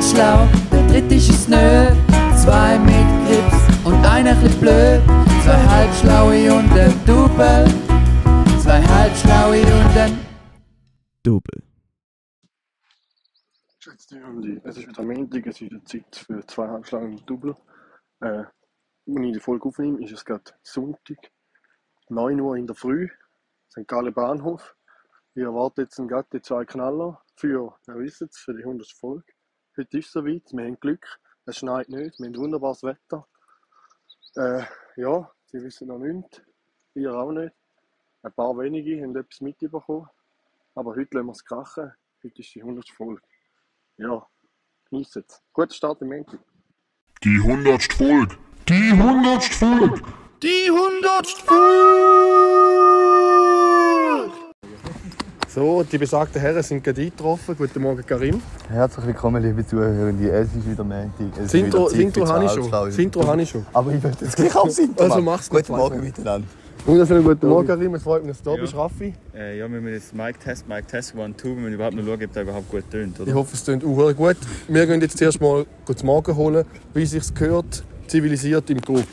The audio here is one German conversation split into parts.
ganz schlau, der dritte ist nö. Zwei mit Grips und einer bisschen blöd. Zwei halbschlaue und ein Double. Zwei halbschlaue und ein Double. Geschätzte Hörende, es ist wieder Montag, es ist die Zeit für zwei halbschlagen Double. Äh, wenn ich die Folge aufnehme, ist es gerade Sonntag, 9 Uhr in der Früh, St. Gallen Bahnhof. Ich erwarte jetzt gerade die zwei Knaller für, ihr wisst es, für die 100. Folge. Heute ist es soweit, wir haben Glück, es schneit nicht, wir haben wunderbares Wetter. Äh, ja, sie wissen noch nichts, ihr auch nicht. Ein paar wenige haben etwas mitbekommen, aber heute lassen wir es krachen. Heute ist die 100. Folge. Ja, genießt es. Guter Start im Montag. Die hundertste Folge. Die hundertste Folge. Die hundertste So, die besagten Herren sind gerade eingetroffen. Guten Morgen, Karim. Herzlich willkommen, liebe Zuhörende. Es ist wieder Montag. Es Das ist wieder das Zeit Intro für habe ich schon. Halbschlaue. Das Intro habe ich schon. Aber ich möchte jetzt gleich auch das Intro Also mach's Guten gut, Morgen Freunde. miteinander. Wunderschönen guten Morgen, Karim. Es freut mich, dass du da Ja. bist, Raffi. Äh, ja, wir müssen jetzt Mic-Test, Mic-Test, one, two. Wir müssen überhaupt noch schauen, ob der überhaupt gut tönt, Ich hoffe, es klingt auch gut. Wir gehen jetzt zuerst mal gut Morgen holen, wie es sich gehört, zivilisiert im Club.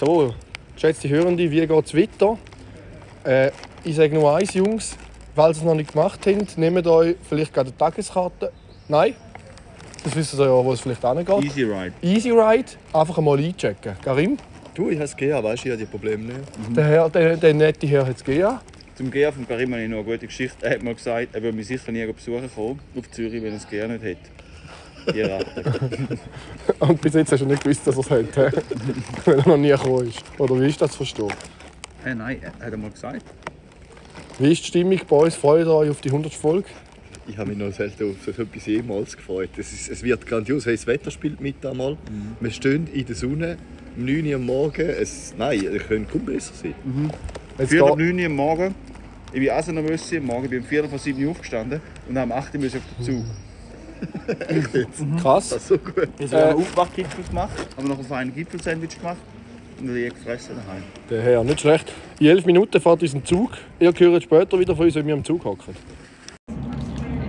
So, geschätzte Hörende, wie geht es weiter? Äh, ich sage nur eins, Jungs. Falls ihr es noch nicht gemacht habt, nehmt euch vielleicht gerade eine Tageskarte. Nein? Das wissen Sie ja, wo es vielleicht hingeht. Easy Ride. Easy Ride, einfach einmal einchecken. Karim, Du, ich habe es gegeben, weißt du, ich habe die Probleme nicht. der, Herr, der, der nette Herr hat es gegeben. Zum Gehen vom Karim habe ich noch eine gute Geschichte. Er hat mir gesagt, er würde mich sicher nie besuchen kommen, auf Zürich, wenn er es gerne nicht hätte. Ratte. Und bis jetzt hast du nicht gewusst, dass er es hat. hä? Weil er noch nie gekommen ist. Oder wie ist das zu verstehen? Hey, nein, er hat er mal gesagt. Wie ist die Stimmung bei uns? Freut ihr euch auf die 100. Folge? Ich habe mich noch selten auf so etwas jemals gefreut. Es, ist, es wird grandios. Hey, das Wetter spielt mit einmal. Wir stehen in der Sonne, um 9 Uhr am Morgen. Es, nein, es könnte kaum besser sein. Jetzt 4 geht- ab 9 Uhr am Morgen. Ich bin auch so nervös am Morgen. Ich bin um 4 vor 7 Uhr aufgestanden und am 8 Uhr auf den Zug. Krass. So gut. Ich habe einen Aufwachgipfel gemacht, aber noch auf einen Gipfelsandwich gemacht und dann gefressen daheim. Der Herr, nicht schlecht. In 11 Minuten fährt unser Zug. Ihr hört später wieder von uns, wenn wir am Zug hocken.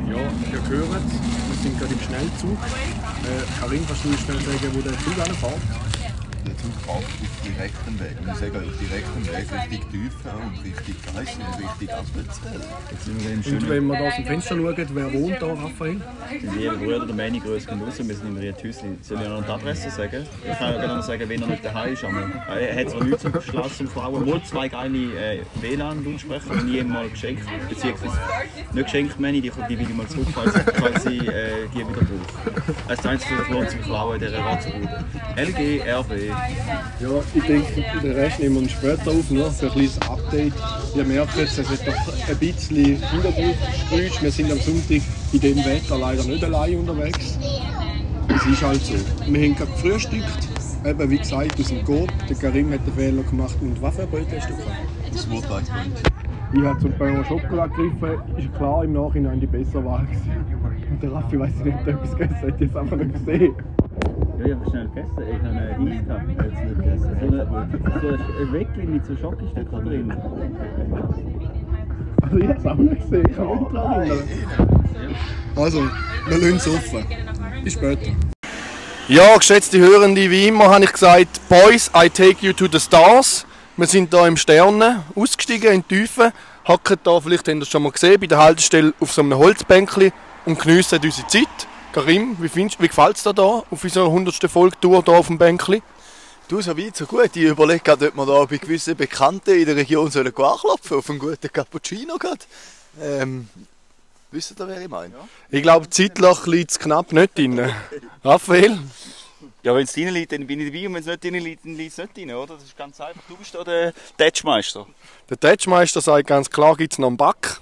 Ja, ihr hört es. Wir sind gerade im Schnellzug. Äh, Karin, kannst du uns schnell sagen, wo der Zug anfährt? Zug fährt auf direktem Weg. Wir sagen auf direktem Weg Richtung Tiefen und Richtung Geissen und wir im Und wenn wir da aus dem Fenster schauen, wer wohnt da, Raphael? Ihre Brüder, der meine Grüße gehen raus, wir sind in Riethäusli. Soll ich noch die Adresse sagen? Ich kann ja gerne sagen, wenn er nicht daheim ist. Aber er hat zwar nichts zum Schloss zum Frauen, wohl zwei geile äh, WLAN-Lautsprecher, die ich ihm mal geschenkt beziehungsweise nicht geschenkt, meine ich, die, die will ich mal zurück, falls, falls ich äh, die wieder brauche. Das ist das Einzige, was lohnt zum Klauen in dieser Ratzenbude. LG, RB. Ja, ich denke, den Rest nehmen wir später auf, nur für ein kleines Update. Ihr merkt jetzt, es ist doch ein bisschen Hintergrundgeräusch. Wir sind am Sonntag in dem Wetter leider nicht allein unterwegs. Es ist halt so. Wir haben gerade gefrühstückt, eben wie gesagt, aus dem Coop. Der Karim hat den Fehler gemacht. Und was für ein Brötchen hast du gehabt? Das Mutweißbrötchen. Ich habe zum au Chocolat gegriffen. Ist klar im Nachhinein die bessere Wahl gewesen. Und der Raffi weiss nicht, ob er etwas gegessen hat, ich es einfach nicht gesehen. Ja, ich habe schnell gegessen. Ich habe einen Eis gehabt. Ich habe jetzt nicht gegessen. So, eine, so ein Weckchen mit so Schokostücken drin. Also ich habe es auch nicht gesehen, ich kann mich nicht erinnern. Also, wir lassen es offen. Bis später. Ja, geschätzte Hörende, wie immer habe ich gesagt, Boys, I take you to the stars. Wir sind hier im Sterne ausgestiegen in die Tiefe, hocken da, vielleicht habt ihr es schon mal gesehen, bei der Haltestelle auf so einem Holzbänkchen und geniessen unsere Zeit. Karim, wie, findest, wie gefällt es dir da auf unserer 100. Folge Tour hier auf dem Bänkchen? Du, so weit, so gut. Ich überlege gerade, ob wir da bei gewissen Bekannten in der Region sollen anklopfen auf einen guten Cappuccino. Gerade. Ähm, wisst ihr, wer ich meine? Ich glaube, zeitlich liegt es knapp nicht drin. Raphael? Ja, wenn es rein liegt, dann bin ich dabei und wenn es nicht rein liegt, dann liegt es nicht rein, oder? Das ist ganz einfach. Du bist da der Tatschmeister. Der Tatschmeister sagt ganz klar, gibt es noch einen Back.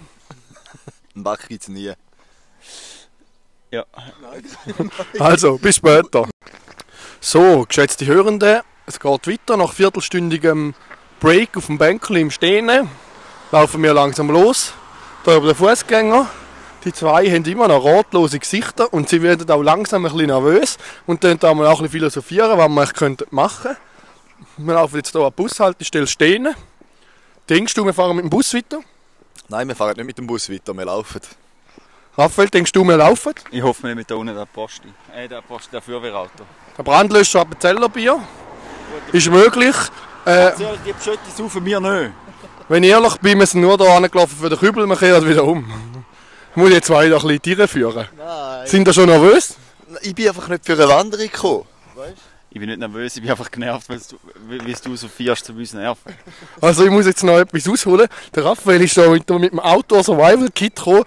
Einen Back gibt es nie. Ja. Also, bis später. So, geschätzte Hörende, es geht weiter. Nach viertelstündigem Break auf dem Bänkchen im Stehen laufen wir langsam los. Da über den Fußgänger. Die zwei haben immer noch ratlose Gesichter und sie werden auch langsam ein bisschen nervös und dann da mal auch ein bisschen philosophieren, was wir eigentlich könnten machen wir laufen jetzt hier an die Bushaltestelle stehen. Denkst du, wir fahren mit dem Bus weiter? Nein, wir fahren nicht mit dem Bus weiter, wir laufen. Raphael, denkst du, wir laufen? Ich hoffe, wir mit da unten der Posti. Äh, der Posti, der Feuerwehrauto. Ein Brandlöscher Appenzellerbier? Ist möglich. Äh, Die Pschötti saufen wir nicht. wenn ich ehrlich bin, wir sind nur hier angelaufen für den Kübel, wir kehren wieder um. Ich muss jetzt weiter ein bisschen Tiere führen. Nein. Sind ihr schon nervös? Ich bin einfach nicht für eine Wanderung gekommen. Ich bin nicht nervös, ich bin einfach genervt, weil du, wie du so fährst zu uns nerven. Also ich muss jetzt noch etwas ausholen. Der Raphael ist da mit, mit dem Outdoor Survival Kit gekommen.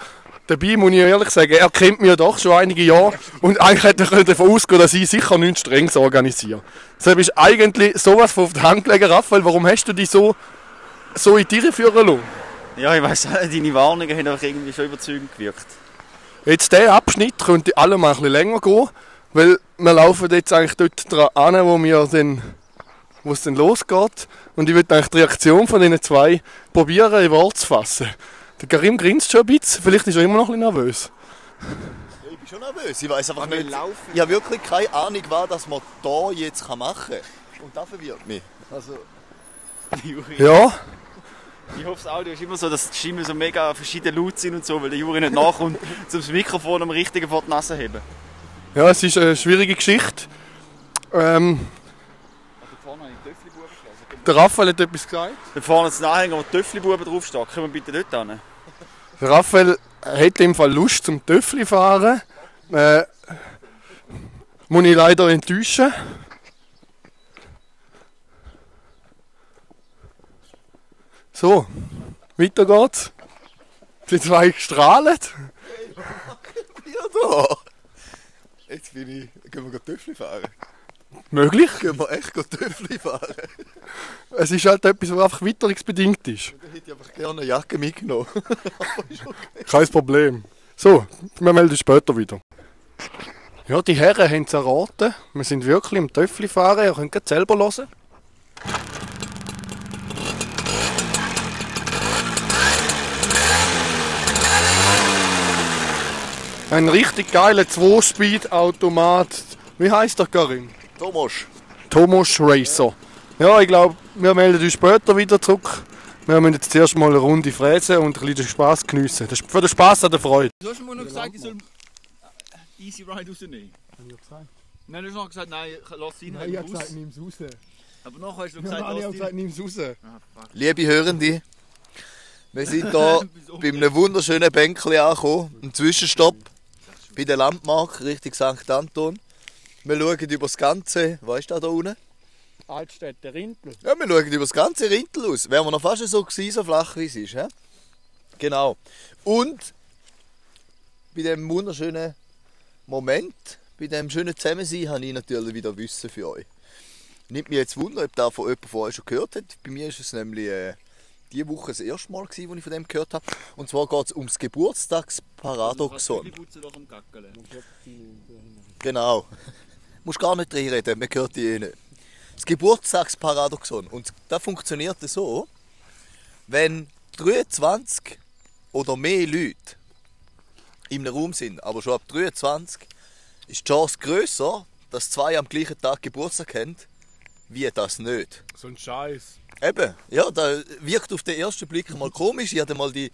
Dabei muss ich ehrlich sagen, er kennt mich ja doch schon einige Jahre und eigentlich hätte er davon ausgehen dass ich sicher nichts Strenges organisiere. Deshalb ist eigentlich sowas von auf die Hand gelegen. Raphael, warum hast du dich so, so in die Tiere führen lassen? Ja, ich weiss, deine Warnungen haben einfach irgendwie schon überzeugend gewirkt. Jetzt der Abschnitt könnte alle mal ein bisschen länger gehen, weil wir laufen jetzt eigentlich dort dran an, wo wir dann, wo es dann losgeht. Und ich würde eigentlich die Reaktion von diesen zwei probieren in Wort zu fassen. Der Karim grinst schon ein bisschen, vielleicht ist er immer noch ein bisschen nervös. Ich bin schon nervös, ich weiß einfach nicht. Ich habe wirklich keine Ahnung, was man da jetzt machen kann. Und das verwirrt mich. Also, Ja, Ich hoffe, das Audio ist immer so, dass die Stimmen so mega verschieden laut sind und so, weil der Juri nicht nachkommt, um das Mikrofon am richtigen vor die Nase zu heben. ja, es ist eine schwierige Geschichte. Ähm, der Raphael hat etwas gesagt. Da vorne ist ein Anhänger, wo Töffli-Buben draufsteht. Können wir bitte dort hin? Raphael hat im Fall Lust zum Töffli fahren. Äh, muss ich leider enttäuschen. So, weiter geht's. Die zwei strahlen. ja da. Jetzt bin ich. Gehen wir gleich Töffli fahren? Möglich. Gehen wir echt gleich Töffli fahren? Es ist halt etwas, was einfach witterungsbedingt ist. Da hätte ich einfach gerne eine Jacke mitgenommen. Kein Problem. So, wir melden uns später wieder. Ja, die Herren haben es erraten. Wir sind wirklich im Töffli fahren. Ihr könnt gleich selber hören. Ein richtig geiler 2-Speed-Automat. Wie heißt der Karim? Thomas. Thomas Racer. Ja, ich glaube, wir melden uns später wieder zurück. Wir müssen jetzt zuerst mal eine Runde fräsen und ein bisschen den Spass geniessen. Das ist Für den Spass an der Freude. Du hast mir noch gesagt, ich soll Easy Ride rausnehmen. Nein, du hast noch gesagt, nein, lass ihn im Bus. nimm es raus. Aber nachher hast du gesagt, lass ihn. nimm es raus. Liebe Hörende, wir sind hier bei einem wunderschönen Bänkchen angekommen. Ein Zwischenstopp bei der Landmark Richtung St. Anton. Wir schauen über das Ganze. Was ist da, da unten? Altstädte Rindl. Ja, wir schauen über das ganze Rintel aus. Wären wir noch fast so gewesen, so flach wie es ist. He? Genau. Und bei dem wunderschönen Moment, bei dem schönen Zusammensein, habe ich natürlich wieder Wissen für euch. Nimmt mich jetzt Wunder, ob da von jemand von euch schon gehört hat. Bei mir ist es nämlich äh, diese Woche das erste Mal, gewesen, wo ich von dem gehört habe. Und zwar geht es ums Geburtstagsparadoxon. Genau. Musst gar nicht reinreden, man hört die eh nicht. Das Geburtstagsparadoxon. Und das funktioniert so, wenn 23 oder mehr Leute einem Raum sind, aber schon ab 23, ist die Chance grösser, dass zwei am gleichen Tag Geburtstag haben, wie das nicht. So ein Scheiß. Eben, ja, das wirkt auf den ersten Blick mal komisch. Ich hatte mal die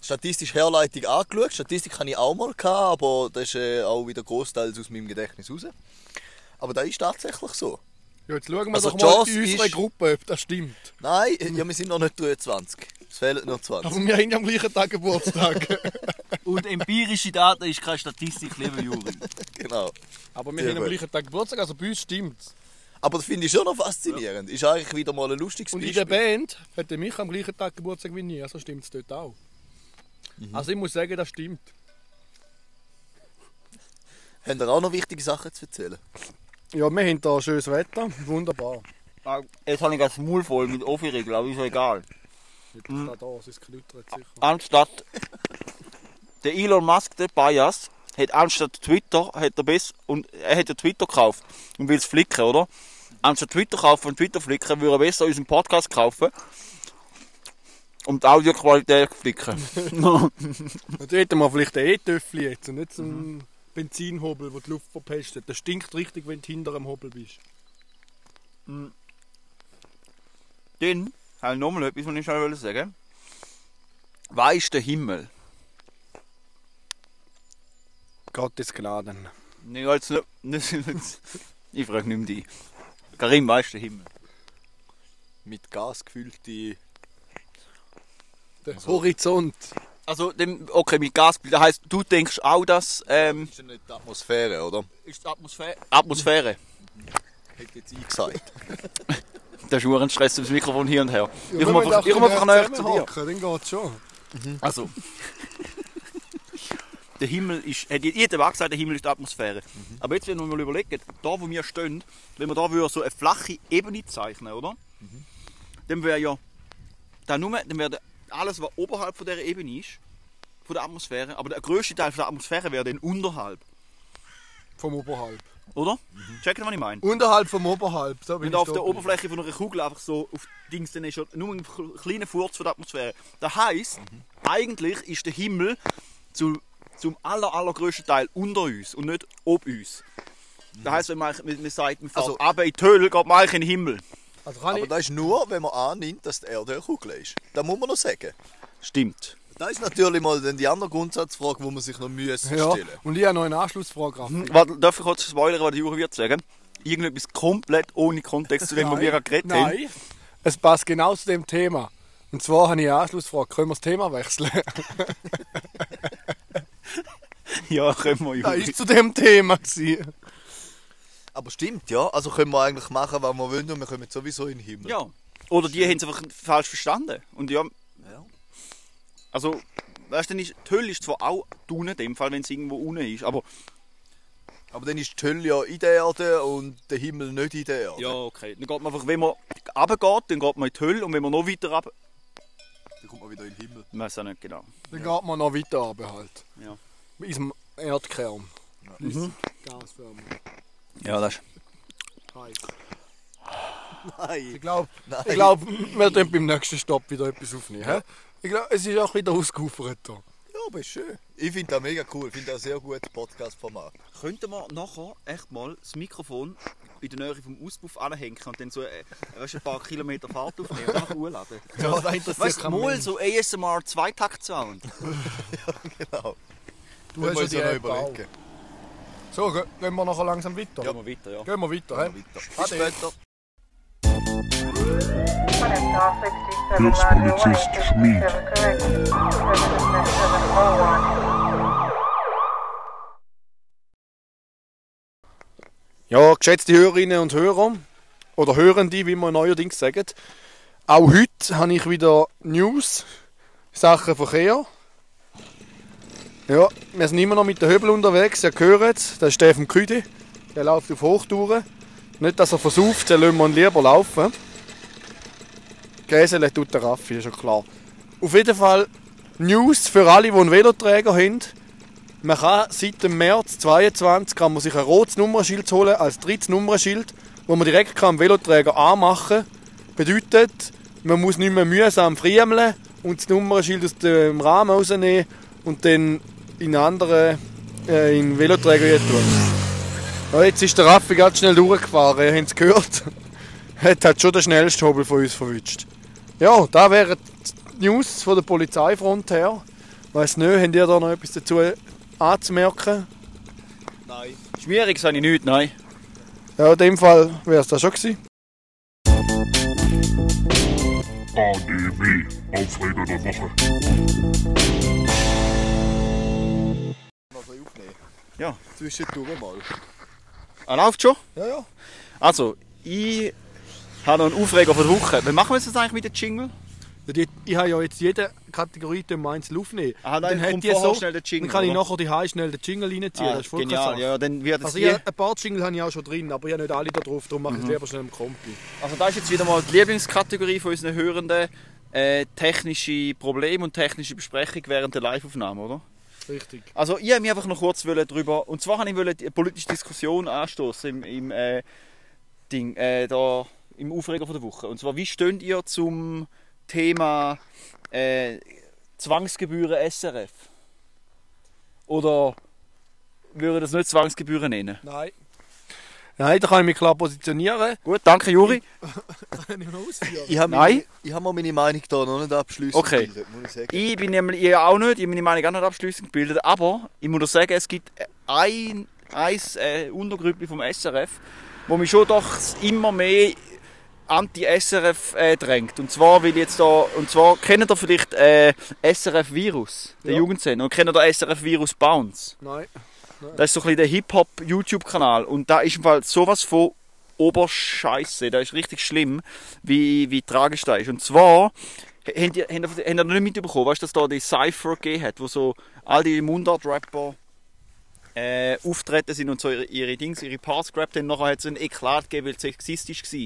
statistische Herleitung angeschaut. Statistik hatte ich auch mal, gehabt, aber das ist äh, auch wieder großteils aus meinem Gedächtnis raus. Aber das ist tatsächlich so. Ja, jetzt schauen wir Also doch mal in unsere ist- Gruppe, ob das stimmt. Nein, ja, wir sind noch nicht 23. Es fehlen nur 20. Aber wir haben ja am gleichen Tag Geburtstag. Und empirische Daten ist keine Statistik, lieber Juri. Genau. Aber wir Ja, haben am gleichen Tag Geburtstag, also bei uns stimmt's. Aber das finde ich schon noch faszinierend. Ist eigentlich wieder mal ein lustiges Und in Beispiel. der Band hat der mich am gleichen Tag Geburtstag wie ich, also stimmt's dort auch. Also ich muss sagen, das stimmt. Haben ihr auch noch wichtige Sachen zu erzählen? Ja, wir haben hier schönes Wetter, wunderbar. Jetzt habe ich das Maul voll mit Offi-Regel, aber ist ja egal. Jetzt ist da, da, es ist knittert sicher. Anstatt der Elon Musk, der Bias, hat anstatt Twitter, hat er bess und er hat ja Twitter gekauft und will es flicken, oder? Anstatt Twitter kaufen und Twitter flicken, würde er besser unseren Podcast kaufen und die Audioqualität flicken. Und da hätten wir vielleicht einen E-Töffel jetzt und nicht so einen Benzinhobel, der die Luft verpestet. Das stinkt richtig, wenn du hinter dem Hobel bist. Dann habe ich nochmal etwas, was ich schon sagen wollte. Was ist der Himmel? Gottes Gnaden. Nicht, nicht, Ich frage nicht mehr dich. Karim, was ist der Himmel? Mit Gas gefüllte. Der Horizont. Also, dem, okay, mit Gas, das heisst, du denkst auch, dass ähm, Das ist ja nicht die Atmosphäre, oder? ist die Atmosphäre. Atmosphäre. Hätte jetzt ich gesagt. Das ist nur ein Stress ums Mikrofon hier und her. ich komme einfach, ich komm einfach näher zu dir. Dann geht's schon. Also. der Himmel ist. Hat jeder auch gesagt, der Himmel ist die Atmosphäre. Aber jetzt, wenn wir mal überlegen, da wo wir stehen, wenn wir da so eine flache Ebene zeichnen, oder? Dann wäre ja. Dann, nur, dann wäre alles, was oberhalb von dieser Ebene ist, von der Atmosphäre, aber der grösste Teil von der Atmosphäre wäre dann unterhalb. Vom Oberhalb. Oder? Checken, was ich meine? Unterhalb vom Oberhalb. So Wenn du auf der. Oberfläche von einer Kugel einfach so auf Dings, dann ist ja nur ein kleiner Furz von der Atmosphäre. Das heisst, eigentlich ist der Himmel zu, zum aller, allergrößten Teil unter uns und nicht ob uns. Das heisst, wenn man, man, sagt, man fährt Also- runter in die Hölle, geht man eigentlich in den Himmel. Also Aber das ist nur, wenn man annimmt, dass die Erde eine Kugel ist. Das muss man noch sagen. Stimmt. Das ist natürlich mal dann die andere Grundsatzfrage, die man sich noch müssen ja, stellen und ich habe noch eine Anschlussfrage. Raffi. Warte, darf ich kurz spoilern, was die Juri wird sagen? Irgendetwas komplett ohne Kontext zu dem, was wir gerade geredet haben. Nein, es passt genau zu dem Thema. Und zwar habe ich eine Anschlussfrage. Können wir das Thema wechseln? Ja, können wir, Das Juri. ist zu dem Thema. Gewesen. Aber stimmt, ja. Also können wir eigentlich machen, was wir wollen und wir kommen sowieso in den Himmel. Ja. Oder die haben es einfach falsch verstanden. Und ja, Ja. also, weißt du, die Hölle ist zwar auch unten, in dem Fall, wenn es irgendwo unten ist, aber Aber dann ist die Hölle ja in der Erde und der Himmel nicht in der Erde. Ja, okay. Dann geht man einfach, wenn man runtergeht, dann geht man in die Hölle und wenn man noch weiter runter... Dann kommt man wieder in den Himmel. Ich weiß auch nicht genau. Dann geht man noch weiter runter halt. Ja. In diesem Erdkern. Mhm. Gasförmig. Ja, das ist... Heiß. Nein. Ich glaube, glaub, wir können beim nächsten Stopp wieder etwas aufnehmen. hä? Ich glaube, es ist auch wieder ausgeufert. hier. Ja, aber ist schön. Ich finde das mega cool. Ich finde das ein sehr gutes Podcast-Format. Könnten wir nachher echt mal das Mikrofon in der Nähe vom Auspuff anhängen und dann so äh, weißt, ein paar Kilometer Fahrt aufnehmen und einfach hochladen? Ja, das interessiert Weißt du, keinen mal Mensch. so ASMR Zweitakt-Sound. Genau. Du hast ja die ja überlegen. So, ge- gehen wir nachher langsam weiter. Gehen wir weiter, ja. Gehen wir weiter. hä? Bis Ade. später. Hilfspolizist Schmid. Ja, geschätzte Hörerinnen und Hörer, oder Hörende, wie man neuerdings sagt, auch heute habe ich wieder News, Sachen Verkehr. Ja, wir sind immer noch mit der Höbel unterwegs, ihr hört es, das ist Steffen Küdi, der läuft auf Hochtouren. Nicht, dass er versauft, den lassen wir ihn lieber laufen. Gräsele tut der Raffi, ist schon klar. Auf jeden Fall News für alle, die einen Veloträger haben. Man kann seit dem März 22 kann man sich ein rotes Nummernschild holen als drittes Nummernschild, wo man direkt am Veloträger anmachen kann. Bedeutet, man muss nicht mehr mühsam friemeln und das Nummernschild aus dem Rahmen rausnehmen und dann in andere äh, in Veloträger tun. Ja, jetzt ist der Raffi ganz schnell durchgefahren, ihr habt es gehört. Hat halt schon den schnellsten Hobel von uns verwünscht. Ja, da wären die News von der Polizeifront her. Weiss nicht, habt ihr da noch etwas dazu anzumerken? Nein. Schwierig sage ich nicht, nein. Ja, in dem Fall wäre es das schon gewesen. ADW. Aufreger der Woche. Ja. Zwischendurch mal. Ah, läuft schon? Ja, ja. Also, ich habe noch einen Aufreger von der Woche. Wie machen wir das eigentlich mit dem Jingle? Ja, die- Ich habe ja jetzt jede Kategorie den einzeln aufnehmen. Ah, dann kommt die vorher schnell der Jingle, Dann kann ich oder? nachher die Hause schnell den Jingle reinziehen. Ah, das ist genial, ja, dann wird Also ich, ein paar Jingle habe ich auch schon drin, aber ich habe nicht alle da drauf, darum mache ich es lieber schnell im Kompi. Also das ist jetzt wieder mal die Lieblingskategorie von unseren Hörenden. Äh, technische Probleme und technische Besprechung während der Live-Aufnahme, oder? Richtig. Also ich wollte mich einfach noch kurz drüber... Und zwar wollte ich die politische Diskussion anstoßen im, im äh, Ding, äh, da, im Aufreger von der Woche. Und zwar, wie steht ihr zum Thema äh, Zwangsgebühren SRF? Oder würde das nicht Zwangsgebühren nennen? Nein. Nein, da kann ich mich klar positionieren. Gut, danke Juri. Kann ich noch ausführen? Ich habe Nein. meine, ich habe mir meine Meinung da noch nicht abschließend Okay. gebildet, muss ich sagen. Ich bin nämlich ich auch nicht, ich habe meine Meinung auch nicht abschließend gebildet, aber ich muss dir sagen, es gibt ein, ein äh, Untergruppe vom SRF, wo mich schon doch immer mehr anti-SRF äh, drängt. Und zwar will ich jetzt da, und zwar kennt ihr vielleicht äh, SRF Virus, der Ja. Jugendsender, und kennt ihr SRF Virus Bounce? Nein. Das ist so ein bisschen der Hip-Hop-YouTube-Kanal. Und da ist im Fall sowas von Oberscheiße. Das ist richtig schlimm, wie, wie tragisch das ist. Und zwar, habt ihr, habt ihr, noch nicht mitbekommen, weißt du, dass da die Cypher gegeben hat, wo so all die Mundart-Rapper äh, auftreten sind und so ihre, ihre Dings, ihre Parts gerappt haben. Nachher hat es einen Eklat gegeben, weil es sexistisch war.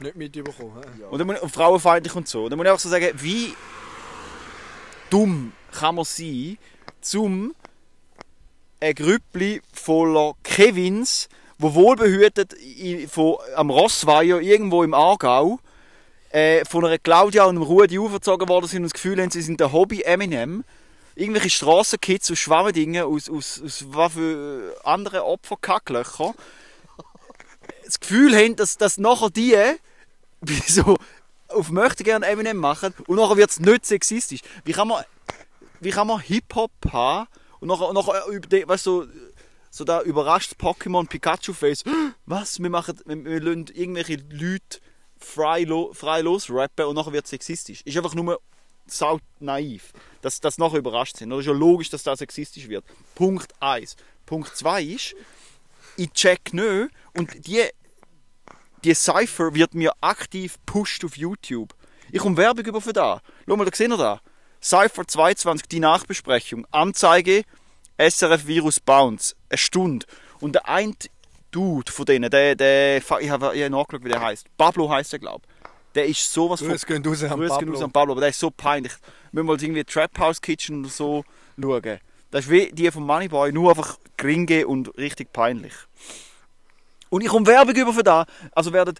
Nicht mitbekommen. hä? Und, dann muss ich, und frauenfeindlich und so. Und dann muss ich auch so sagen, wie dumm kann man sein, zum ein Grüppli voller Kevins, wo wohlbehütet am Rossweiher irgendwo im Aargau äh, von einer Claudia und einem Rudi aufgezogen worden sind und das Gefühl haben, sie sind der Hobby Eminem. Irgendwelche Strassenkids aus Schwammendingen, aus, aus, aus was für anderen Opferkacklöcher. Das Gefühl haben, dass, dass nachher die so auf möchte gerne Eminem machen und nachher wird es nicht sexistisch. Wie kann man, wie kann man Hip-Hop haben und nachher über die, weißt du, so, da überrascht Pokémon Pikachu Face. Was? Wir machen, wir, wir lassen irgendwelche Leute frei, lo, frei losrappen und nachher wird es sexistisch. Ist einfach nur sau naiv, dass das nachher überrascht sind. Oder ist ja logisch, dass das sexistisch wird. Punkt 1. Punkt 2 ist, ich check nicht und die die Cypher wird mir aktiv pusht auf YouTube. Ich komme Werbung über für da. Schau mal, da seht ihr da. Cypher 22, die Nachbesprechung. Anzeige, SRF Virus Bounce. Eine Stunde. Und der ein Dude von denen, der, der, ich habe ich hab nachgeschaut, wie der heißt. Pablo heißt er, glaube Der ist sowas Grüß an Grüß gehen Pablo. raus an Pablo, aber der ist so peinlich. Wir müssen mal irgendwie Trap House Kitchen oder so schauen. Das ist wie die vom Moneyboy, nur einfach gringe und richtig peinlich. Und ich komme Werbung über für da. Also werden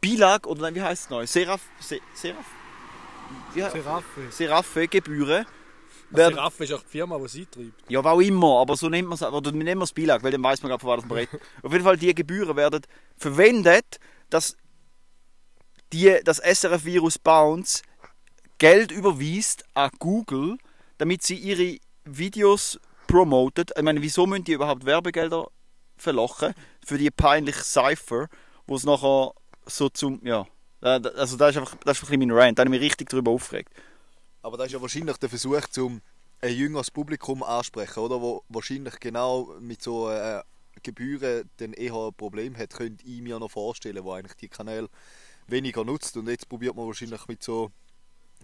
Bilag, oder nein, wie heißt es neu? Seraph, Se, Seraph? Heißt- Seraffe. Seraphe Gebühren. werden- Seraffe ist auch die Firma, die sie treibt. ja, auch immer, aber so nennt man es, oder wir nennen es Bilag, weil dann weiß man gerade, von was man redet. Auf jeden Fall, die Gebühren werden verwendet, dass die, das SRF-Virus Bounce Geld überweist an Google, damit sie ihre Videos promotet. Ich meine, wieso müssen die überhaupt Werbegelder verlochen für die peinliche Cypher, wo es nachher so zum, ja, also das ist einfach, das ist ein bisschen mein Rant, da habe ich mich richtig darüber aufgeregt. Aber das ist ja wahrscheinlich der Versuch, um ein jüngeres Publikum ansprechen, oder? Wo wahrscheinlich genau mit so äh, Gebühren dann eher ein Problem hat, könnte ich mir noch vorstellen, wo eigentlich die Kanäle weniger nutzt. Und jetzt probiert man wahrscheinlich mit so,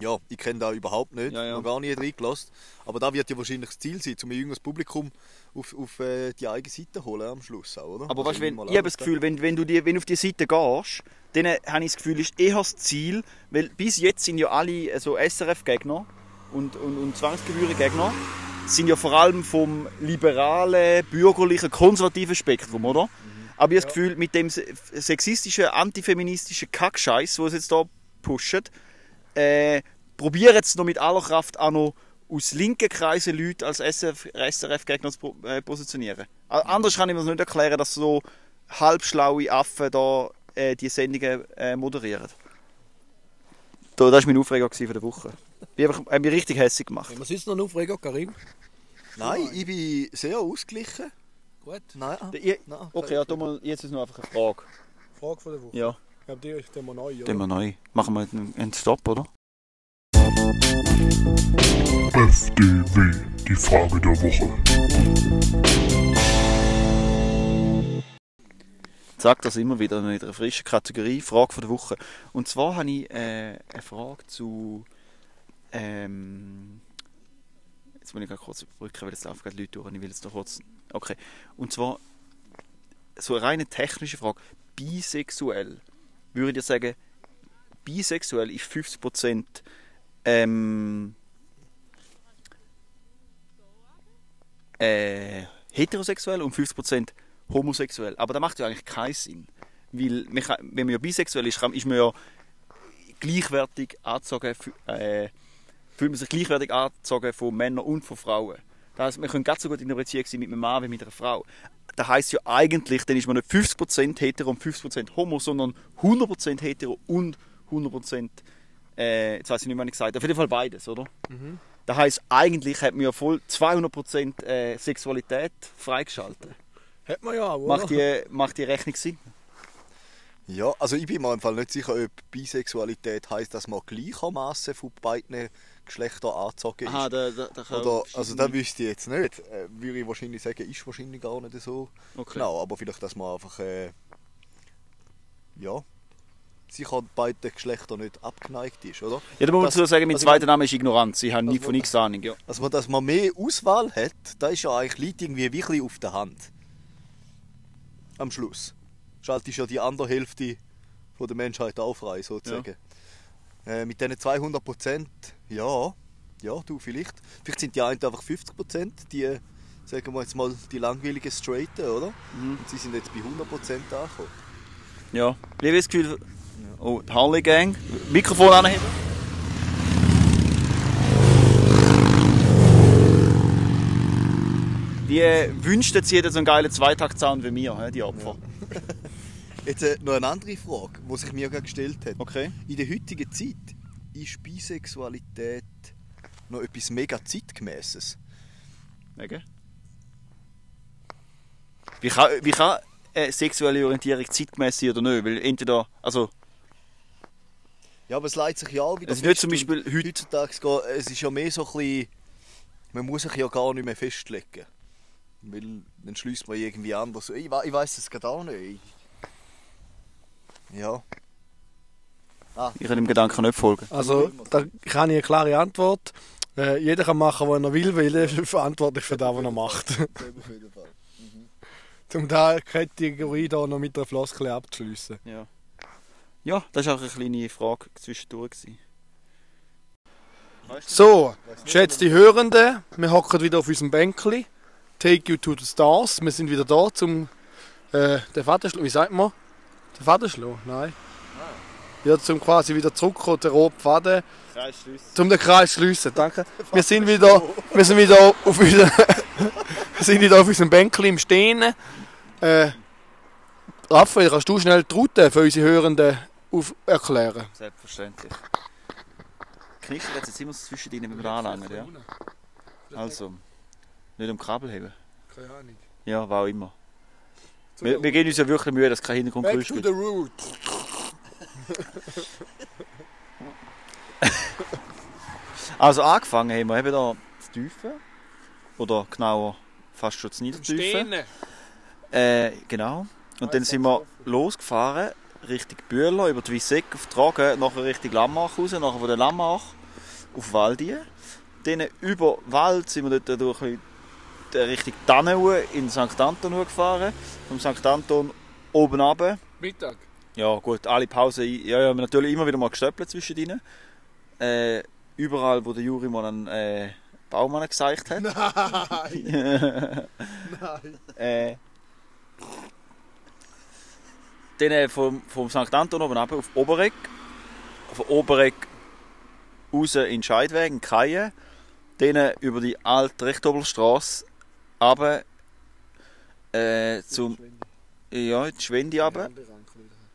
ja, ich kenne da überhaupt nicht, Ja, ja. noch gar nicht reingelassen. Aber da wird ja wahrscheinlich das Ziel sein, um ein jüngeres Publikum auf, auf äh, die eigene Seite holen am Schluss auch, oder? Aber Also weißt, wenn, ich habe das Gefühl, wenn, wenn du die, wenn auf die Seite gehst, dann habe ich das Gefühl, ist eher das Ziel, weil bis jetzt sind ja alle äh, so SRF-Gegner und, und, und Zwangsgebühren-Gegner, sind ja vor allem vom liberalen, bürgerlichen, konservativen Spektrum, oder? Aber ich habe das Gefühl, mit dem se- sexistischen, antifeministischen Kackscheiß, den sie jetzt hier pushen, äh, probieren jetzt noch mit aller Kraft auch noch aus linken Kreisen Leute als SRF-Gegner zu äh, positionieren. Anders kann ich mir das nicht erklären, dass so halbschlaue Affen da äh, die Sendungen äh, moderieren. Da, das war mein Aufreger für die Woche. Ich habe mich richtig hässlich gemacht. Was ist noch ein Aufreger, Karim? Nein, ich bin sehr ausgeglichen. Gut. Nein, ah, okay, ja, jetzt ist noch einfach eine Frage. Frage von der Woche. Ja, Ich glaube, die ist immer neu, oder? den wir neu. Machen wir einen einen Stopp, oder? FDW, die Frage der Woche. Sag das immer wieder in einer frischen Kategorie, Frage von der Woche. Und zwar habe ich äh, eine Frage zu. Ähm, jetzt muss ich gerade kurz überbrücken, weil es laufen gerade Leute durch und ich will jetzt noch kurz. Okay. Und zwar so eine reine technische Frage. Bisexuell. Würde ich sagen, bisexuell ist 50% ähm, äh, heterosexuell und 50% homosexuell. Aber das macht ja eigentlich keinen Sinn. Weil, man kann, wenn man ja bisexuell ist, ist man ja gleichwertig angezogen, äh, fühlt man sich gleichwertig angezogen von Männern und von Frauen. Das wir können ganz so gut in einer Beziehung sein mit einem Mann wie mit einer Frau. Das heisst ja eigentlich, dann ist man nicht 50% hetero und 50% homo, sondern 100% hetero und 100% äh, jetzt weiß ich nicht, was ich gesagt habe. Auf jeden Fall beides, oder? Das heisst, eigentlich hat man ja voll 200% äh, Sexualität freigeschaltet. Hat man ja auch, oder? Macht die, macht die Rechnung Sinn? Ja, also ich bin mir im Fall nicht sicher, ob Bisexualität heisst, dass man gleichermaßen von beiden Geschlechtern angezogen ist. Aha, da, da, da kann Oder, also das wüsste ich jetzt nicht. Äh, würde ich wahrscheinlich sagen, ist wahrscheinlich gar nicht so. Okay. Genau, aber vielleicht, dass man einfach äh, ja sicher beiden Geschlechtern nicht abgeneigt ist, oder? Ja, da muss man Das- sagen, mein also zweiter Name ist Ignoranz. Ich habe nie Also- von nichts Ahnung. Ja. Also dass man mehr Auswahl hat, da ist ja eigentlich liegt irgendwie wirklich auf der Hand. Am Schluss schaltest ja die andere Hälfte von der Menschheit auch frei, sozusagen. Äh, mit diesen 200 Prozent, ja, ja, du vielleicht. Vielleicht sind die einen einfach 50 Prozent, die, sagen wir jetzt mal, die langweiligen Straighten, oder? Und sie sind jetzt bei 100 Prozent angekommen. ja. Ich habe das Gefühl... Oh, die Harley Gang. Mikrofon anheben. Die wünschten sich jetzt so einen geilen Zweitaktsound wie mir, die Opfer. Jetzt äh, noch eine andere Frage, die sich mir gerade gestellt hat. Okay. In der heutigen Zeit ist Bisexualität noch etwas mega zeitgemäßes. Wegen? Wie kann, wie kann äh, sexuelle Orientierung zeitgemäß sein oder nicht? Weil entweder... Also, Ja, aber es leitet sich ja auch wieder Es ist nicht zum Beispiel heute- heutzutage geht, es ist ja mehr so ein bisschen, man muss sich ja gar nicht mehr festlegen. Weil dann schließt man irgendwie anders. Ich, we- ich weiß es gerade auch nicht. Ja. ich kann dem Gedanken nicht folgen. Also, da kann ich eine klare Antwort. Äh, jeder kann machen, was er will, weil er ist verantwortlich für das, was er macht. um da die Kategorie da noch mit der Floskel abzuschließen. Ja. Ja, das war auch eine kleine Frage zwischendurch. gewesen. So, geschätzte Hörende, wir hocken wieder auf unserem Bänkli. Take you to the stars. Wir sind wieder da zum äh, den Vaterschlag. Wie sagt man? Den Vaterschlag? Nein. Ja, zum quasi wieder zurückkommen, der rote Faden. Zum den Kreis schliessen, danke. Wir sind wieder, wir sind wieder auf unserem, wir sind wieder auf unserem Bänkli im Stehen. Äh, Raphael, kannst du schnell die Route für unsere Hörenden auf erklären? Selbstverständlich. Knister jetzt immer so zwischen ihnen beim Anlangen, ja? Also, nicht um Kabel heben. Keine Ahnung. Ja, war auch immer. Wir, wir geben uns ja wirklich Mühe, dass kein Hintergrundgeräusch Back to gibt. the root. Also angefangen haben wir eben da zu Tiefen. Oder genauer fast schon zu Niedertiefen. Äh, genau. Und dann sind wir losgefahren Richtung Bühler, über die Wieseck auf die Tragen, nachher Richtung Lammach raus, nachher von der Lammach auf Waldie. Dann über Wald sind wir dort durch Richtung Tannau in St. Anton gefahren. Vom St. Anton oben runter. Mittag. Ja gut, alle Pausen, ja, ja, natürlich immer wieder mal gestöppelt zwischen ihnen. Äh, überall, wo der Juri mal einen äh, Baumann gezeigt hat. Nein! äh, dann äh, vom, vom St. Anton oben runter auf Oberegg. Von Oberegg raus in Scheidweg, in Kaie. Dann äh, über die alte Rechtobelstrasse runter äh, zum... Ja, in die Schwendi runter.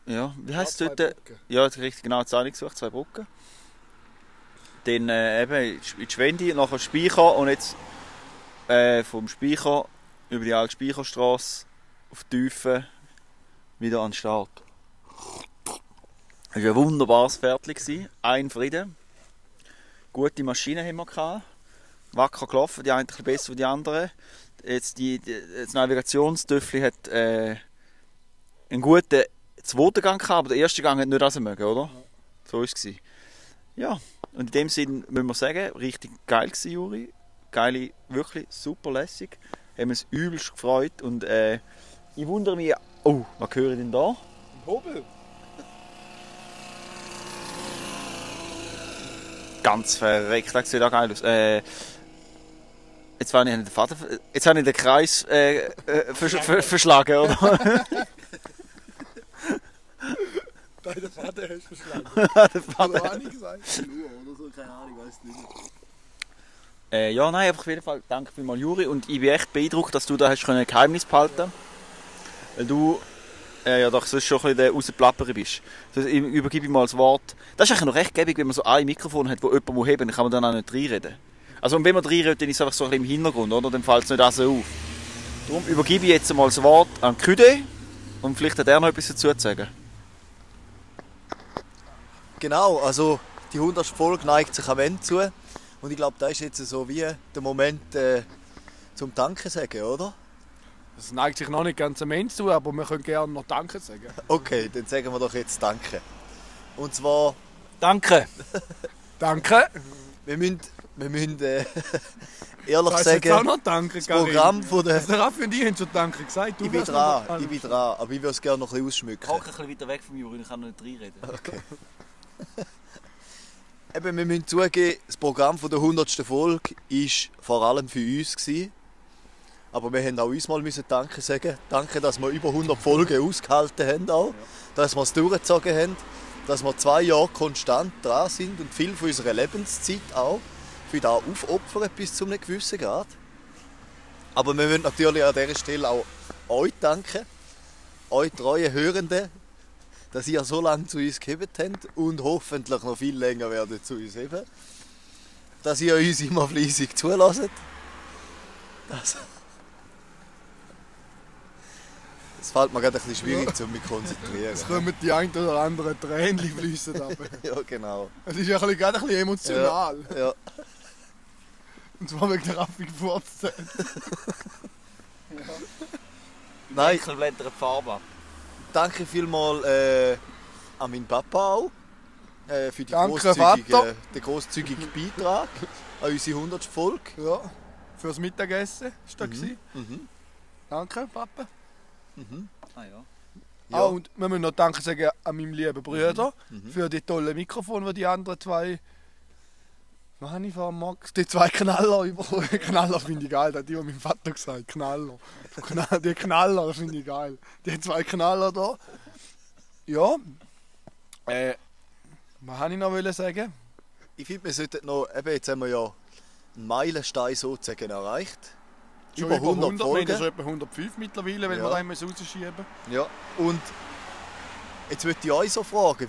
Ja, wie heisst es dort? Ja, das richtig genau die Zahlung gesucht, zwei Brücken. Dann äh, eben in die Schwendi, nachher Speicher und jetzt äh, vom Speicher über die alte Speicherstrasse auf die Tiefe wieder an den Start. Es war ein wunderbares gewesen, ein Frieden. Gute Maschinen haben wir gehabt. Wacker gelaufen, die einen ein bisschen besser als die anderen. Jetzt die, die, das Navigationstöffel hat äh, einen guten zweiten Gang gehabt, aber der erste Gang hat nicht das mögen, oder? So war es. Ja, und in dem Sinn müssen wir sagen, richtig geil gewesen, Juri. Geile, wirklich super lässig. Haben uns übelst gefreut und äh, ich wundere mich, oh, was höre ich denn da? Hobel. Ganz verreckt, das sieht auch geil aus. Äh, jetzt, war ich den Vater, jetzt habe ich den Kreis äh, äh, versch ver verschlagen, oder? Deine Vater hast du verschlagen. der Vater. Ahnung gesagt. Oder so, keine Ahnung, weiß nicht. Äh, ja, nein, einfach auf jeden Fall danke vielmals, Juri. Und ich bin echt beeindruckt, dass du da hast können Geheimnis behalten Weil du äh, ja doch sonst schon ein bisschen der Rausplapperer bist. Das, ich übergebe ich mal das Wort. Das ist eigentlich noch recht gäbig, wenn man so ein Mikrofon hat, wo jemand muss heben dann kann man dann auch nicht reinreden. Also und wenn man reinredet, dann ist es einfach so ein bisschen im Hintergrund, oder? Dann fällt es nicht auch so auf. Darum übergebe ich jetzt mal das Wort an Küde und vielleicht hat er noch etwas dazu zu sagen. Genau, also die 100. Folge neigt sich am Ende zu. Und ich glaube, das ist jetzt so wie der Moment äh, zum Danke sagen, oder? Das neigt sich noch nicht ganz am Ende zu, aber wir können gerne noch Danke sagen. Okay, dann sagen wir doch jetzt Danke. Und zwar, Danke! Danke! wir müssen, wir müssen äh, ehrlich du jetzt auch sagen, noch Danke, das Programm von der... Der Raffi und ich haben schon Danke gesagt. Du Ich bin dran, noch- ich bin dran, aber ich würde es gerne noch ein bisschen ausschmücken. Hock ein bisschen weiter weg vom Juri, ich kann noch nicht reinreden. Okay. Eben, wir müssen zugeben, das Programm von der 100. Folge war vor allem für uns. Gewesen. Aber wir haben auch uns mal müssen Danke sagen. Danke, dass wir über 100 Folgen ausgehalten haben. Auch. Dass wir es durchgezogen haben. Dass wir zwei Jahre konstant dran sind und viel von unserer Lebenszeit auch für das aufopfern bis zu einem gewissen Grad. Aber wir wollen natürlich an dieser Stelle auch euch danken. Euch treuen Hörenden, dass ihr so lange zu uns gehebt habt und hoffentlich noch viel länger werdet zu uns heben. Dass ihr uns immer fleissig zulässt. Das, das fällt mir gerade ein bisschen schwierig, zu mich konzentrieren. Es kommen die ein oder anderen Tränen fließen ab. Ja, genau. Es ist ja gerade ein bisschen emotional. Ja. Und zwar wegen der Raffi Geburtstag. Nein, Ich blättern die Farbe ab. danke vielmals äh, an meinen Papa auch. Äh, für die Danke, grosszügige, Vater. den grosszügigen Beitrag an unsere 100. Folge. Ja, fürs Mittagessen ist das. Mhm. Mhm. Danke, Papa. Ah ja. Ja. Ah, und wir müssen noch Danke sagen an meinem lieben Bruder für die tollen Mikrofone, die die anderen zwei. Was habe ich von Max? Die zwei Knaller überkommen. Knaller finde ich geil, das hat die, mein Vater gesagt. Knaller. Knall, die Knaller, finde ich geil. Die zwei Knaller da. Ja. Äh, was habe ich noch sagen? Ich finde, wir sollten noch, eben jetzt haben wir ja einen Meilenstein sozusagen erreicht. Schon über 100 Wir haben Folgen. schon etwa 105 mittlerweile, wenn Ja. wir da immer rausschieben. Ja. Und jetzt würde ich euch so fragen,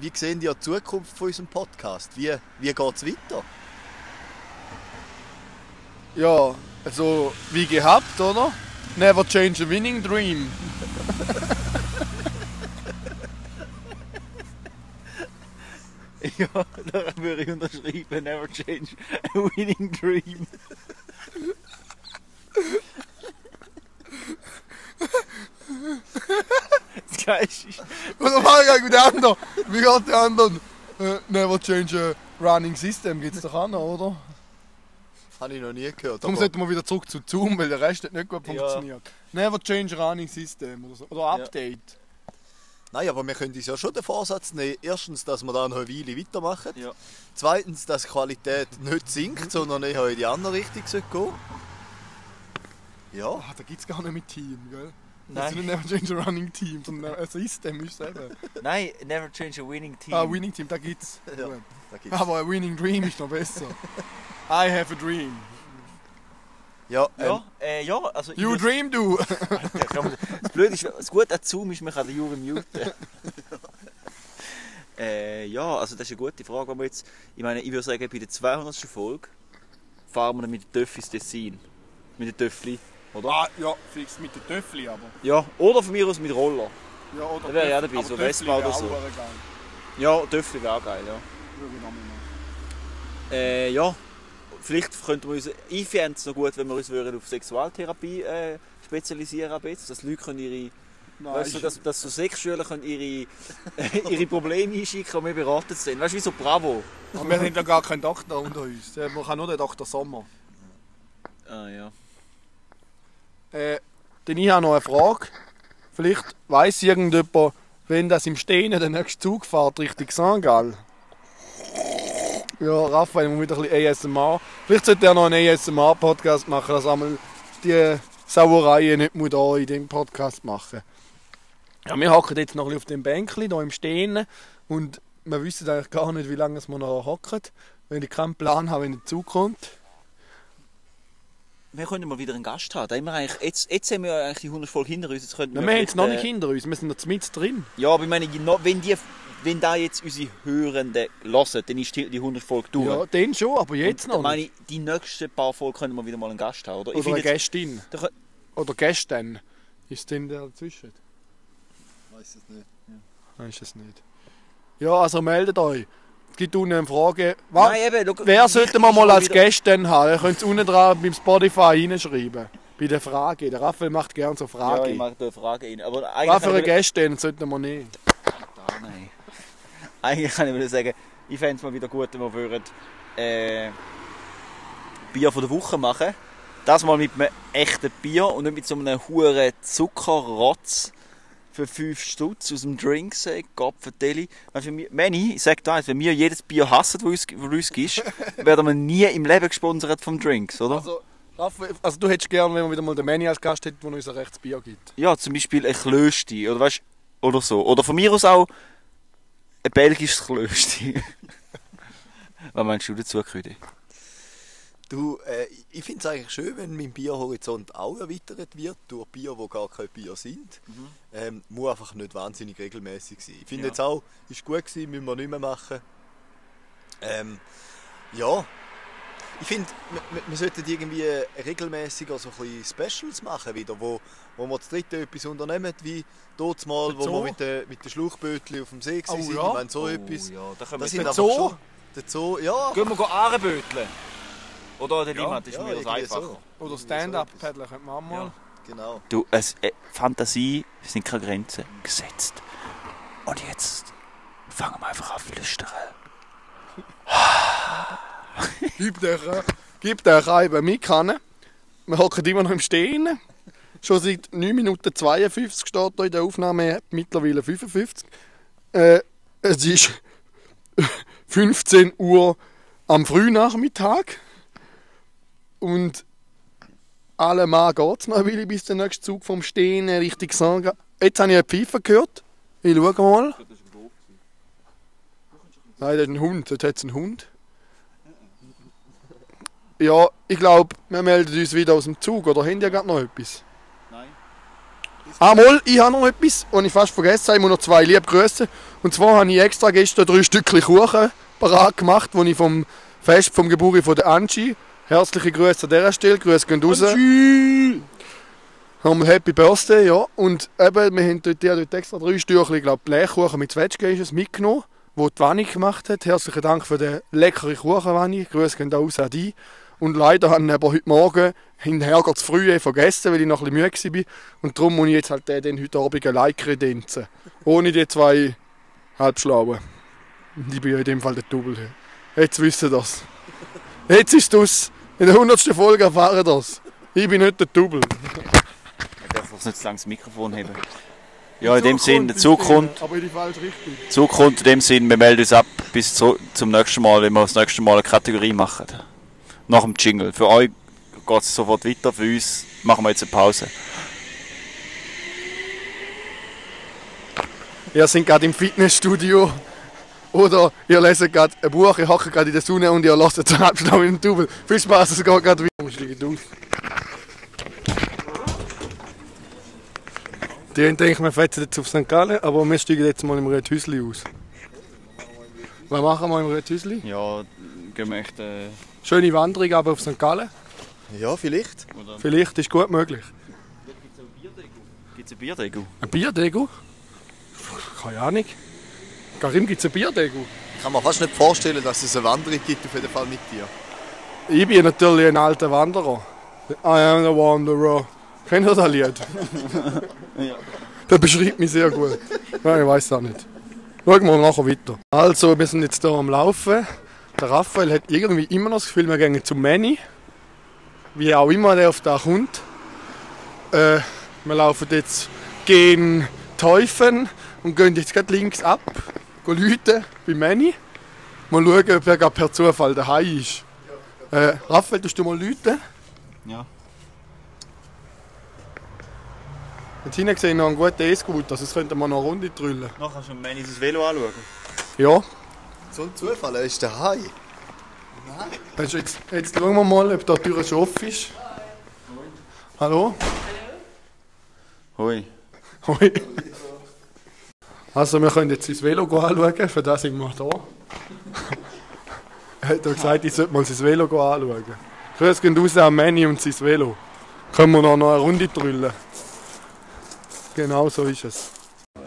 wie sehen die die Zukunft von unserem Podcast? Wie, wie geht es weiter? Ja, also wie gehabt, oder? Never change a winning dream. Ja, da würde ich unterschreiben, never change a winning dream. Das Geilste ist, Oder mal gegen den anderen. Wie geht der anderen? Äh, never change a running system gibt's doch auch noch, oder? Habe ich noch nie gehört. Darum aber- sollten wir wieder zurück zu Zoom, weil der Rest hat nicht gut Ja. funktioniert. Never change a running system oder so. Oder Update. Nein, aber wir können uns ja schon den Vorsatz nehmen. Erstens, dass wir da noch eine Weile weitermachen. Ja. Zweitens, dass die Qualität nicht sinkt, sondern eher in die andere Richtung gehen Ja, Ah, da gibt's gar nicht mit Team, gell? Das Nein. ist nicht Never change a running team, sondern ein System ist es eben. nein, never change a winning team. Ah, winning team, da gibt's. Ja. Da gibt's. Aber ein winning dream ist noch besser. I have a dream. Ja, ähm, ja, äh, ja, also ich You würd- dream, man- Das Blöde ist, das Gute an Zoom ist, man kann den Juri muten. äh, ja, also das ist eine gute Frage, die wir jetzt... Ich meine, ich würde sagen, bei der 200. Folge fahren wir dann mit den Töffis Tessin. Mit den Töffli, oder? Ah, ja, fix mit den Töffli aber. Ja, oder von mir aus mit Roller. Ja, oder Da wäre Töffli- dabei, so Vespa oder so. Ja, Töffli wäre auch geil, ja. Äh, ja, vielleicht könnten wir uns... Ich fände es noch gut, wenn wir uns würden auf Sexualtherapie äh, spezialisieren ab jetzt, dass Leute können ihre... Nein, Weißt du, dass, dass so Sexschüler können ihre, ihre Probleme einschicken und wir beraten sind. Weißt du, wie so Bravo. Aber wir haben ja gar keinen Doktor unter uns. Ja, Man kann nur den Dr. Sommer. Ah ja. Äh, denn ich habe noch eine Frage. Vielleicht weiss irgendjemand, wenn das im Stehen der nächste Zug fährt, Richtung St. Gall. Ja, Raphael muss wieder ein bisschen ASMR. Vielleicht sollte er noch einen ASMR-Podcast machen, dass einmal die Sauereien nicht muss da in dem Podcast machen. Ja, wir hocken jetzt noch ein bisschen auf dem Bänkchen hier im Stehen und wir wissen eigentlich gar nicht, wie lange wir noch hocken, wenn ich keinen Plan habe, wenn der Zug kommt. Wir können mal wieder einen Gast haben. Da haben wir eigentlich, jetzt, jetzt haben wir eigentlich die 100 Folge hinter uns. Jetzt könnten Na, wir haben es noch äh, nicht hinter uns, wir sind noch mit drin. Ja, aber ich meine, wenn, die, wenn da jetzt unsere Hörenden hören, dann ist die, die 100 Folge durch. Ja, den schon, aber jetzt Und noch meine nicht. ich, die nächsten paar Folgen können wir wieder mal einen Gast haben, oder? Ich Oder eine jetzt- Gästin. kö- Oder Gästin. Ist denn der dazwischen? Weiß es nicht. Nein, ist es nicht. Ja, also meldet euch. Es gibt unten eine Frage. Was? Nein, eben, schau, Wer wichtig sollte man ist mal als wieder- Gästin haben? Ihr könnt es unten dran beim Spotify reinschreiben. Bei der Frage. Der Raphael macht gerne so Ja, Fragen. ich mache da eine Frage rein. Aber Was eigentlich für kann eine Gästin sollten wir? Ah, nein. eigentlich kann ich wieder sagen, ich fände es mal wieder gut, wenn wir würden, äh, Bier von der Woche machen. Das mal mit einem echten Bier und nicht mit so einem huren Zuckerrotz für 5 Stutz aus dem Drinksack, Gopferdeli. Weil für mich, Manny, ich sag da, wenn wir jedes Bier hassen, das uns, uns gibt, werden wir nie im Leben gesponsert vom Drinks, oder? Also, also du hättest gerne, wenn wir wieder mal den Manny als Gast hätten, der uns ein rechtes Bier gibt. Ja, zum Beispiel ein Klösti, oder weißt oder so. Oder von mir aus auch ein belgisches Klösti. Was meinst du dazu, Krüdi? Du, äh, ich finde es eigentlich schön, wenn mein Bierhorizont auch erweitert wird durch Bier, die gar kein Bier sind. Ähm, muss einfach nicht wahnsinnig regelmäßig sein. Ich finde Ja. jetzt auch, ist gut gewesen, müssen wir nicht mehr machen. Ähm, ja, ich finde, wir, sollten irgendwie regelmäßiger so ein bisschen Specials machen wieder, wo, wo wir das dritte etwas unternehmen, wie dort mal, Der wo wir mit den mit den Schluchbötli auf dem See Oh, waren. sind. ja. Ich meine, so etwas. ja, da können Das wir sind Der Zoo? schon... Der Zoo, ja. Gehen wir Ahrenböteln? Oder der Ja, Limmat ist ja, mir das einfacher. so. Oder Stand-Up-Paddler könnten wir auch mal. Ja. Genau. Du, es, äh, Fantasie sind keine Grenzen gesetzt. Und jetzt fangen wir einfach an zu flüstern. Gib der, gib der Reibe mit Kanne. Wir hocken immer noch im Stehen. Schon seit 9 Minuten 52 steht da in der Aufnahme, mittlerweile 55. Äh, es ist 15 Uhr am Frühnachmittag. Und allemal geht es noch ein wenig, bis der nächste Zug vom Stehen richtig sagen. Jetzt habe ich eine Pfeife gehört. Ich schaue mal. Nein, das ist ein Hund. Dort hat es einen Hund. Ja, ich glaube, wir melden uns wieder aus dem Zug. Oder haben die gerade noch etwas? Nein. Ah, mal, ich habe noch etwas, und ich fast vergessen. Ich muss noch zwei liebe Grüße. Und zwar habe ich extra gestern drei Stückchen Kuchen parat gemacht, die ich vom Fest vom Geburi von der Angie. Herzliche Grüße an dieser Stelle. Grüße gehen raus. Haben wir Happy Birthday, ja. Und eben, wir haben dort, dort extra drei Stückchen, glaube, Blechkuchen mit Zwetschge ist es mitgenommen, wo die Wanni gemacht hat. Herzlichen Dank für den leckeren Kuchen, Wanni. Grüße gehen raus an dich. Und leider habe ich aber heute Morgen hinterher zu früh vergessen, weil ich noch ein bisschen müde war. Und darum muss ich jetzt halt den, heute Abend allein kredenzen. Ohne die zwei Halbschlauen. Ich bin ja in dem Fall der Double. Jetzt wisst ihr das. Jetzt ist es. In der 100. Folge erfahren das. Ich bin nicht der Double. Ich darf doch nicht zu lange das Mikrofon haben. Ja, in dem Sinn, der Zug kommt. Aber in die falsche Richtung. Zug kommt in dem Sinn, wir melden uns ab bis zu, zum nächsten Mal, wenn wir das nächste Mal eine Kategorie machen. Nach dem Jingle. Für euch geht es sofort weiter, für uns machen wir jetzt eine Pause. Ihr seid gerade im Fitnessstudio. Oder ihr leset gerade ein Buch, ihr hockt gerade in der Sonne und ihr lasst den Halbschlau in den Double. Viel Spaß, es geht gerade weiter. Steigt auf. Die haben gedacht, wir fetzen jetzt auf St. Gallen, aber wir steigen jetzt mal im Rethüsli aus. Was machen wir im Rethüsli? Ja, gehen wir echt. Äh, Schöne Wanderung aber auf St. Gallen. Ja, vielleicht. Vielleicht ist gut möglich. Gibt es ein Bierdeckel? Ein Bierdego? Keine Ahnung. Karim, gibt es ein Bierdego? Ich kann mir fast nicht vorstellen, dass es eine Wanderung gibt, auf jeden Fall mit dir. Ich bin natürlich ein alter Wanderer. I am the Wanderer. Kennt ihr das Lied? Das beschreibt mich sehr gut. Nein, ich weiß auch nicht. Schauen wir nachher weiter. Also, wir sind jetzt hier am Laufen. Der Raphael hat irgendwie immer noch das Gefühl, wir gehen zum Manny. Wie auch immer der auf da kommt. Äh, wir laufen jetzt gegen Teufen und gehen jetzt gerade links ab. Leute bei Manny. Mal schauen, ob er gerade per Zufall daheim ist. Äh, Raphael, tust du mal Leute? Ja. Jetzt hinten sehe ich noch einen guten E-Scooter, also das könnte man noch eine Runde drüllen. Noch kannst du mir das Velo anschauen. Ja, So ein Zufall, er ist daheim. also jetzt, jetzt schauen wir mal, ob da die Tür schon offen ist. Hallo? Hoi. Hoi. Also, wir können jetzt sein Velo anschauen, für das sind wir da. er hat gesagt, ich sollte mal sein Velo anschauen. Grüß gehen raus an Manny und sein Velo. Können wir noch eine Runde drüllen? Genau so ist es. Ja,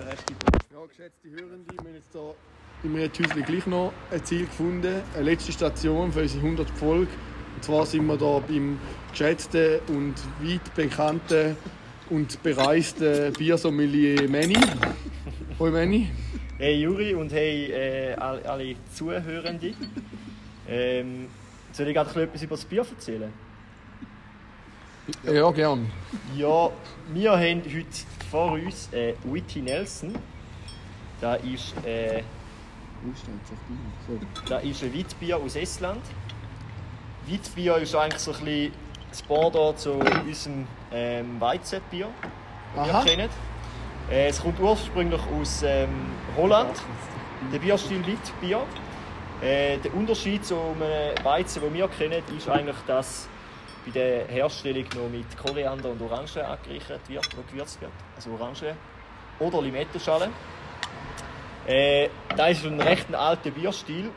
geschätzte Hörende, wir haben jetzt hier im Räthäuschen gleich noch ein Ziel gefunden, eine letzte Station für unsere 100 Folge. Und zwar sind wir hier beim geschätzten und weit bekannten und bereisten Biersommelier Manny. Hoi Manny. Hey Juri und hey äh, alle, alle Zuhörende. Ähm, soll ich gerade etwas über das Bier erzählen? Ja, gern. Ja, wir haben heute vor uns äh, Whitty Nelson. Da ist, äh, da ist ein Weitbier aus Estland. Weitbier ist eigentlich so ein bisschen das Pendant zu unserem ähm, Weizenbier, das wir kennen. Äh, es kommt ursprünglich aus ähm, Holland, der Bierstil Weitbier. Äh, der Unterschied zu einem Weizen, den wir kennen, ist eigentlich, dass bei der Herstellung noch mit Koriander und Orange angereichert wird, oder gewürzt wird. Also Orange oder Limettenschale. Äh, das ist ein recht alter Bierstil,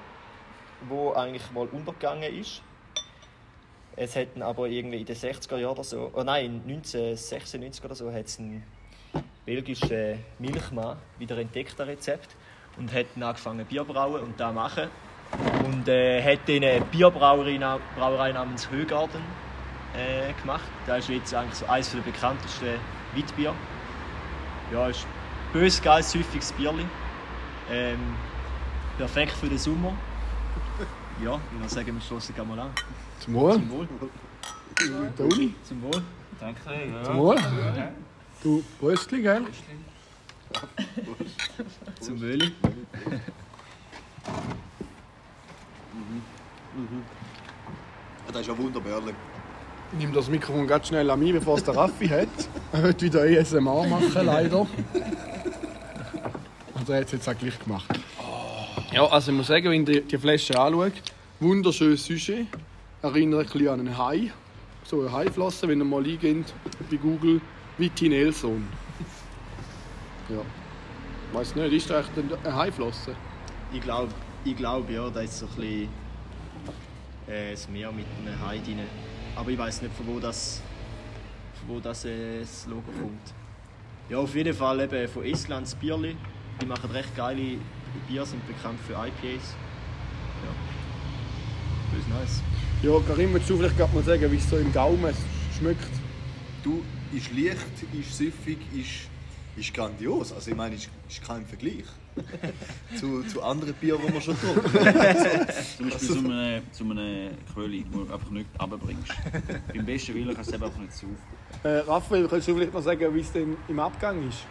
der eigentlich mal untergegangen ist. Es hat ihn aber irgendwie in den 60er Jahren oder so, oh nein, 1996 oder so, hat es einen belgischen Milchmann wieder entdeckt, das Rezept. Und hat dann angefangen Bier zu brauen und da machen. Und äh, hat dann eine Bierbrauerei na- Brauerei namens Högarten äh, gemacht. Das ist jetzt eigentlich so eines der bekanntesten Weitbier. Ja, ist bös geiles, häufiges Bierli. Ähm, perfekt für den Sommer. Ja, ich würde sagen, wir stoßen mal an. Zum Wohl. Zum Wohl. Zum Wohl. Danke. Ja. Zum Wohl. Du Bröstli, gell? Zum Wöli. Das ist ja wunderbar. Ich nehme das Mikrofon ganz schnell an mich, bevor es der Raffi hat. Er wird wieder ASMR machen, leider. Also er hat es jetzt auch gleich gemacht. Ja, also ich muss sagen, wenn ihr die Flasche anschaut, wunderschönes Sujet. Erinnert ein bisschen an einen Hai. So eine Haiflosse, wenn ihr mal eingeht bei Google, Viti Nelson. Ja. Weiß nicht, ist das echt eine Haiflosse? Ich glaube, ich glaub, ja, da ist so ein bisschen äh, das Meer mit einem Hai drin. Aber ich weiß nicht, von wo das, von wo das, äh, das Logo kommt. Ja, auf jeden Fall eben von Estland das Bierli. Die machen recht geile Bier, sind bekannt für IPAs. Ja. Bös nice. Ja, Karim, willst du vielleicht gerade mal sagen, wie es so im Gaumen schmeckt? Du, ist leicht, ist süffig, ist, ist grandios. Also ich meine, ist, ist kein Vergleich zu, zu anderen Bieren, die wir schon getrunken haben. Zum Beispiel zu einem, zu einem Quölli, wo du einfach nicht runterbringst. Beim besten Willen kannst du es einfach nicht saufen. Äh, Raphael, kannst du vielleicht noch sagen, wie es denn im Abgang ist?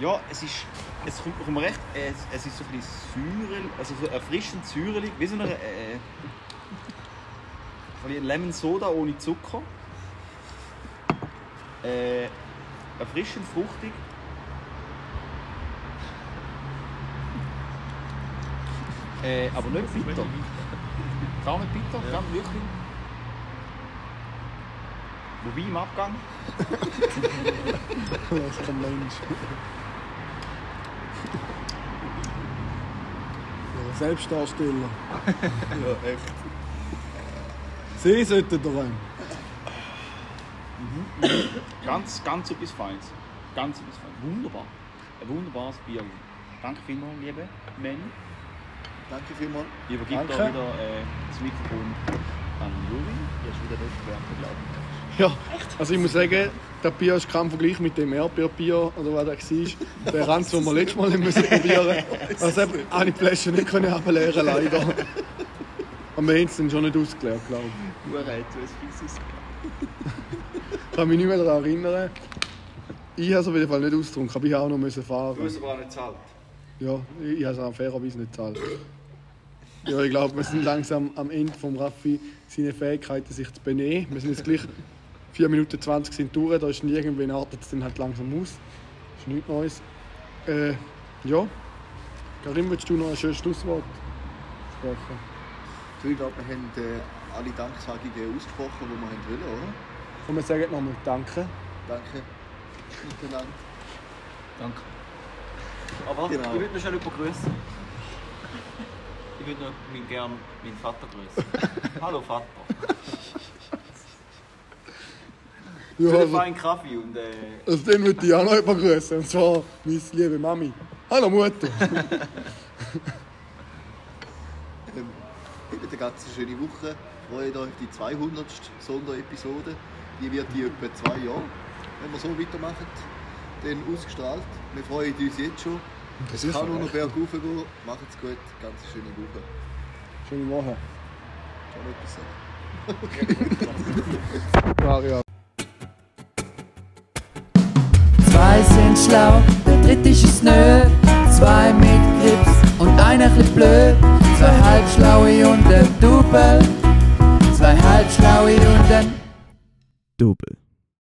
Ja, es ist. Es kommt, kommt mir recht. Es, es ist so ein bisschen säuerlich, also so erfrischend säuerlich, wie so eine. Äh, so ein Lemon Soda ohne Zucker. Äh, erfrischend, fruchtig. Äh, aber nicht bitter. Gar nicht bitter, gar nicht wirklich. Wobei im Abgang. Das ist kein Mensch. Ja, Selbstdarsteller. Ja, echt. Sie sollten da rein. Ganz, ganz etwas Feines. Ganz etwas Feines. Wunderbar. Ein wunderbares Bier. Danke vielmals, liebe Manny. Danke vielmals. Ich übergebe da wieder äh, das Mikrofon an Juri. Der ist wieder Restaurant, glaube ich. Ja, also ich muss sagen, das Bier ist kein Vergleich mit dem Erdbeerbier oder was das war. Der Ranz, den wir letztes Mal haben müssen probieren Also habe ich die Flasche nicht können ableeren leider. Aber wir haben es dann schon nicht ausgeleert, glaube ich. Hure, du hast fieses. Ich kann mich nicht mehr daran erinnern. Ich habe es auf jeden Fall nicht ausgetrunken, aber ich habe auch noch müssen fahren. Du hast aber auch nicht zahlt. Ja, ich ich habe es auch fairerweise nicht gezahlt. Ja, ich glaube, wir sind langsam am Ende vom Raffi seine Fähigkeiten, sich zu benehmen. Wir sind jetzt gleich 4 Minuten 20 sind durch, da ist irgendwann artet es dann halt langsam aus. Das ist nichts Neues. Äh, ja. Karim, willst du noch ein schönes Schlusswort sprechen? Ich glaube, wir haben äh, alle Danksagungen ausgesprochen, die wir wollen, oder? Und wir sagen nochmal Danke. Danke. Miteinander. Danke. Aber Genau. ich würde noch schnell jemanden grüßen. Ich würde noch meinen, gern meinen Vater grüßen. Hallo Vater. Ja, Für also, feinen Kaffee und äh, also den würde ich auch noch jemanden grüßen. Und zwar meine liebe Mami. Hallo Mutter. Ähm, habt eine ganz schöne Woche. Freut euch auf die 200. Sonderepisode. Die wird in etwa zwei Jahren, wenn wir so weitermachen, dann ausgestrahlt. Wir freuen uns jetzt schon. Es kann nur noch bergauf gehen. Macht's gut. Ganz schöne Woche. Schöne Woche. Schon ja. Zwei sind schlau, der dritte ist es nö. Zwei mit Grips und einer chli blöd. Zwei halbschlaue und ein Double. Zwei halbschlaue und ein Double.